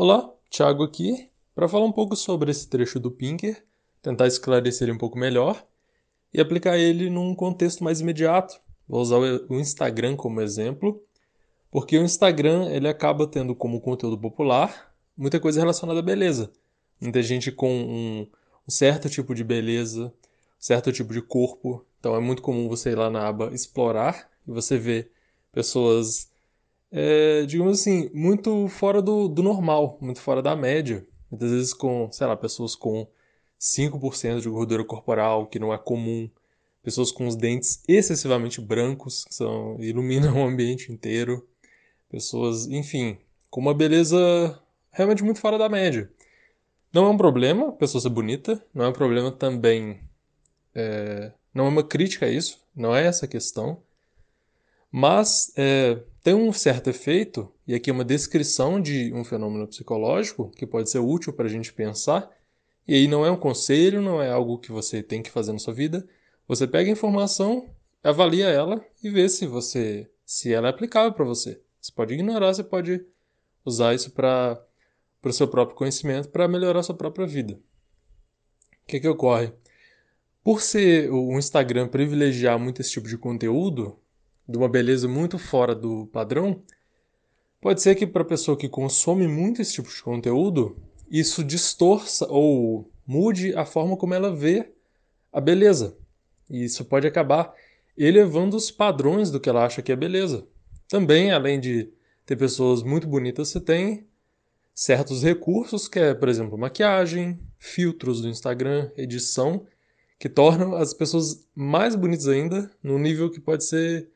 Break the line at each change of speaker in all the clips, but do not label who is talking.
Olá, Thiago aqui, para falar um pouco sobre esse trecho do Pinker, tentar esclarecer ele um pouco melhor e aplicar ele num contexto mais imediato. Vou usar o Instagram como exemplo, porque o Instagram ele acaba tendo como conteúdo popular muita coisa relacionada à beleza. Muita gente com um, um certo tipo de beleza, certo tipo de corpo. Então é muito comum você ir lá na aba explorar e você ver pessoas é, digamos assim, muito fora do, do normal, muito fora da média. Muitas vezes com, sei lá, pessoas com 5% de gordura corporal, que não é comum. Pessoas com os dentes excessivamente brancos, que são, iluminam o ambiente inteiro. Pessoas, enfim, com uma beleza realmente muito fora da média. Não é um problema a pessoa ser bonita, não é um problema também. É, não é uma crítica a isso, não é essa a questão. Mas é, tem um certo efeito, e aqui é uma descrição de um fenômeno psicológico que pode ser útil para a gente pensar, e aí não é um conselho, não é algo que você tem que fazer na sua vida. Você pega a informação, avalia ela e vê se você se ela é aplicável para você. Você pode ignorar, você pode usar isso para o seu próprio conhecimento, para melhorar a sua própria vida. O que, que ocorre? Por ser o Instagram privilegiar muito esse tipo de conteúdo, de uma beleza muito fora do padrão, pode ser que para a pessoa que consome muito esse tipo de conteúdo, isso distorça ou mude a forma como ela vê a beleza. E isso pode acabar elevando os padrões do que ela acha que é beleza. Também, além de ter pessoas muito bonitas, você tem certos recursos, que é, por exemplo, maquiagem, filtros do Instagram, edição, que tornam as pessoas mais bonitas ainda, num nível que pode ser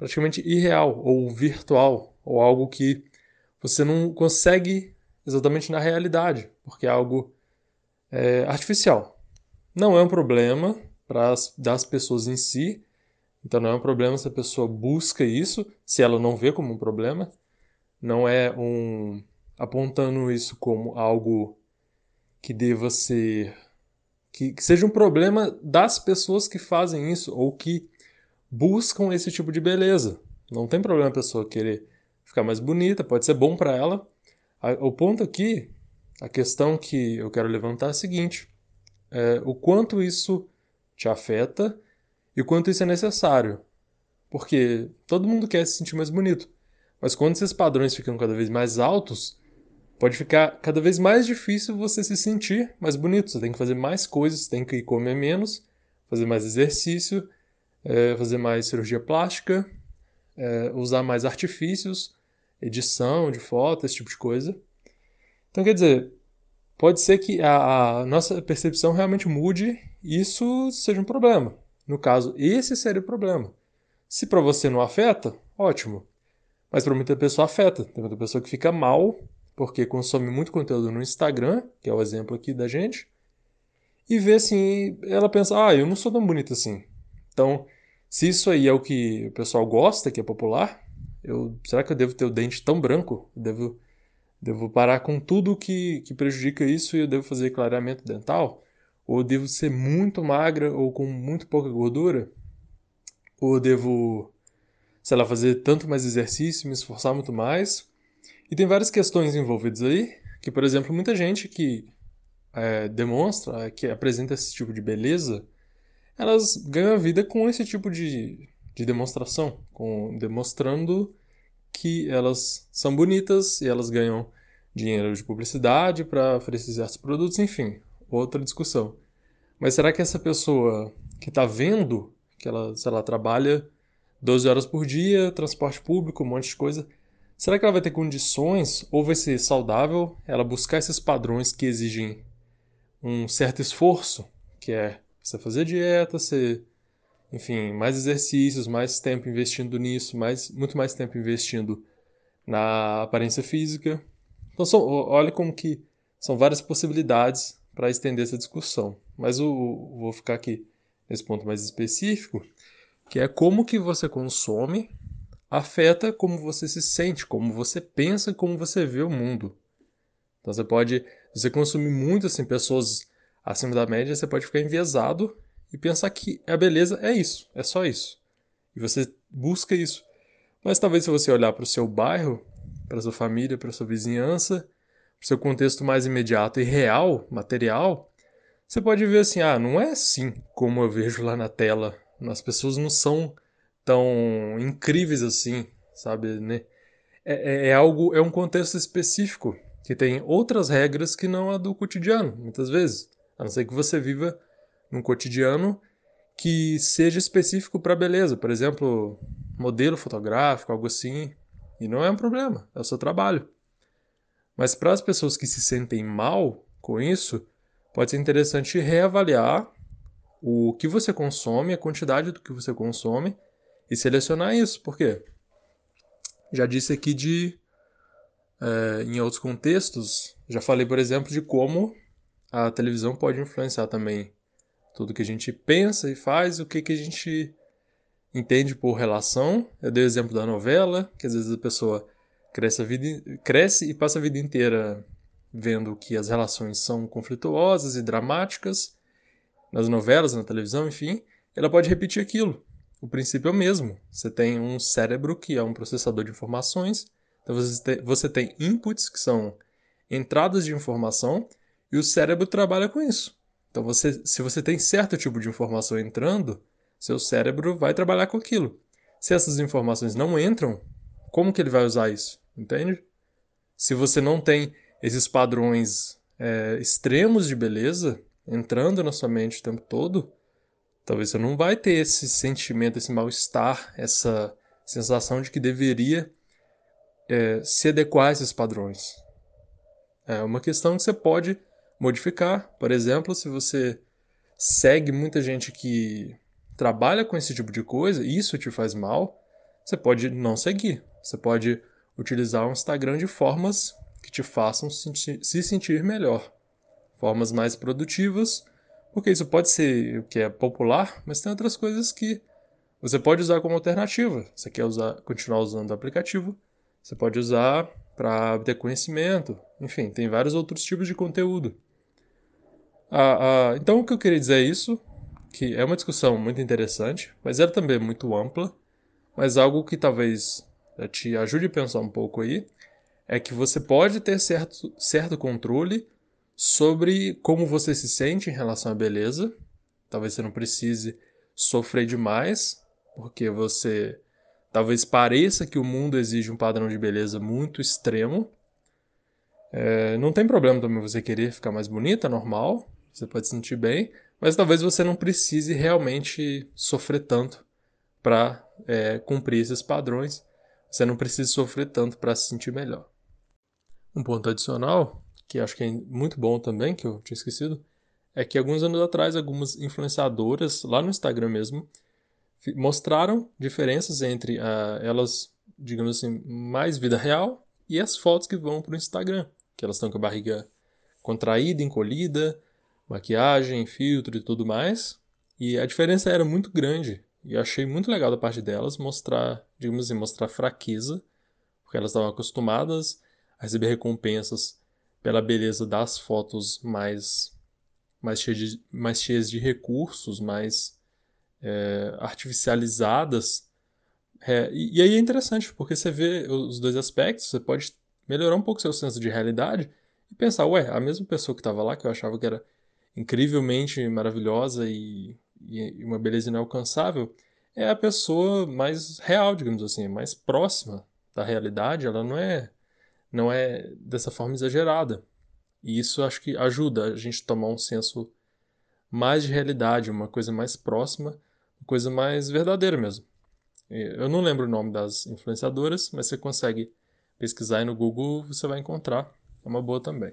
praticamente irreal ou virtual, ou algo que você não consegue exatamente na realidade, porque é algo é, artificial. Não é um problema para das pessoas em si, então não é um problema se a pessoa busca isso, se ela não vê como um problema, não é um apontando isso como algo que deva ser que, que seja um problema das pessoas que fazem isso ou que buscam esse tipo de beleza. Não tem problema a pessoa querer ficar mais bonita, pode ser bom para ela. O ponto aqui, a questão que eu quero levantar é a seguinte: é, o quanto isso te afeta e o quanto isso é necessário. Porque todo mundo quer se sentir mais bonito. Mas quando esses padrões ficam cada vez mais altos, pode ficar cada vez mais difícil você se sentir mais bonito. Você tem que fazer mais coisas, tem que comer menos, fazer mais exercício é, fazer mais cirurgia plástica, é, usar mais artifícios, edição de foto, esse tipo de coisa. Então, quer dizer, pode ser que a, a nossa percepção realmente mude e isso seja um problema. No caso, esse seria o problema. Se para você não afeta, ótimo. Mas para muita pessoa afeta. Tem muita pessoa que fica mal porque consome muito conteúdo no Instagram, que é o exemplo aqui da gente, e vê assim, ela pensa: "Ah, eu não sou tão bonita assim". Então, se isso aí é o que o pessoal gosta, que é popular, eu, será que eu devo ter o dente tão branco? Eu devo, devo parar com tudo que, que prejudica isso e eu devo fazer clareamento dental? Ou eu devo ser muito magra ou com muito pouca gordura? Ou eu devo, sei lá, fazer tanto mais exercício, me esforçar muito mais? E tem várias questões envolvidas aí, que, por exemplo, muita gente que é, demonstra, que apresenta esse tipo de beleza, elas ganham a vida com esse tipo de, de demonstração, com, demonstrando que elas são bonitas e elas ganham dinheiro de publicidade para oferecer certos produtos, enfim, outra discussão. Mas será que essa pessoa que está vendo que ela, trabalha 12 horas por dia, transporte público, um monte de coisa, será que ela vai ter condições ou vai ser saudável ela buscar esses padrões que exigem um certo esforço, que é você fazer dieta, você, enfim, mais exercícios, mais tempo investindo nisso, mais, muito mais tempo investindo na aparência física. Então, são, olha como que são várias possibilidades para estender essa discussão. Mas eu, eu vou ficar aqui nesse ponto mais específico, que é como que você consome afeta como você se sente, como você pensa, como você vê o mundo. Então você pode, você consumir muito assim pessoas acima da média, você pode ficar enviesado e pensar que a beleza é isso, é só isso. E você busca isso. Mas talvez se você olhar para o seu bairro, para sua família, para sua vizinhança, seu contexto mais imediato e real, material, você pode ver assim, ah, não é assim como eu vejo lá na tela. As pessoas não são tão incríveis assim, sabe, né? É, é, é algo, é um contexto específico que tem outras regras que não a do cotidiano, muitas vezes. A não ser que você viva num cotidiano que seja específico para beleza, por exemplo, modelo fotográfico, algo assim, e não é um problema, é o seu trabalho. Mas para as pessoas que se sentem mal com isso, pode ser interessante reavaliar o que você consome, a quantidade do que você consome e selecionar isso. Por quê? Já disse aqui de. É, em outros contextos, já falei, por exemplo, de como a televisão pode influenciar também tudo que a gente pensa e faz, o que, que a gente entende por relação. Eu dei o exemplo da novela, que às vezes a pessoa cresce, a vida, cresce e passa a vida inteira vendo que as relações são conflituosas e dramáticas, nas novelas, na televisão, enfim, ela pode repetir aquilo. O princípio é o mesmo. Você tem um cérebro que é um processador de informações, então você tem inputs que são entradas de informação e o cérebro trabalha com isso. Então, você, se você tem certo tipo de informação entrando, seu cérebro vai trabalhar com aquilo. Se essas informações não entram, como que ele vai usar isso? Entende? Se você não tem esses padrões é, extremos de beleza entrando na sua mente o tempo todo, talvez você não vai ter esse sentimento, esse mal-estar, essa sensação de que deveria é, se adequar a esses padrões. É uma questão que você pode modificar. Por exemplo, se você segue muita gente que trabalha com esse tipo de coisa e isso te faz mal, você pode não seguir. Você pode utilizar o Instagram de formas que te façam se sentir melhor. Formas mais produtivas, porque isso pode ser o que é popular, mas tem outras coisas que você pode usar como alternativa. Você quer usar, continuar usando o aplicativo, você pode usar para obter conhecimento. Enfim, tem vários outros tipos de conteúdo. Ah, ah, então, o que eu queria dizer é isso, que é uma discussão muito interessante, mas ela também é muito ampla, mas algo que talvez eh, te ajude a pensar um pouco aí, é que você pode ter certo, certo controle sobre como você se sente em relação à beleza. Talvez você não precise sofrer demais, porque você talvez pareça que o mundo exige um padrão de beleza muito extremo. É, não tem problema também você querer ficar mais bonita, normal você pode se sentir bem, mas talvez você não precise realmente sofrer tanto para é, cumprir esses padrões. Você não precisa sofrer tanto para se sentir melhor. Um ponto adicional, que acho que é muito bom também, que eu tinha esquecido, é que alguns anos atrás, algumas influenciadoras, lá no Instagram mesmo, mostraram diferenças entre uh, elas, digamos assim, mais vida real e as fotos que vão para o Instagram. Que elas estão com a barriga contraída, encolhida, maquiagem, filtro e tudo mais. E a diferença era muito grande. E eu achei muito legal da parte delas mostrar, digamos assim, mostrar fraqueza, porque elas estavam acostumadas a receber recompensas pela beleza das fotos mais mais cheias de, mais cheias de recursos, mais é, artificializadas. É, e, e, aí é interessante, porque você vê os dois aspectos, você pode melhorar um pouco seu senso de realidade e pensar, ué, a mesma pessoa que estava lá, que eu achava que era incrivelmente maravilhosa e, e uma beleza inalcançável, é a pessoa mais real, digamos assim, mais próxima da realidade. Ela não é, não é dessa forma exagerada. E isso acho que ajuda a gente a tomar um senso mais de realidade, uma coisa mais próxima, uma coisa mais verdadeira mesmo. Eu não lembro o nome das influenciadoras, mas você consegue pesquisar aí no Google, você vai encontrar. É uma boa também.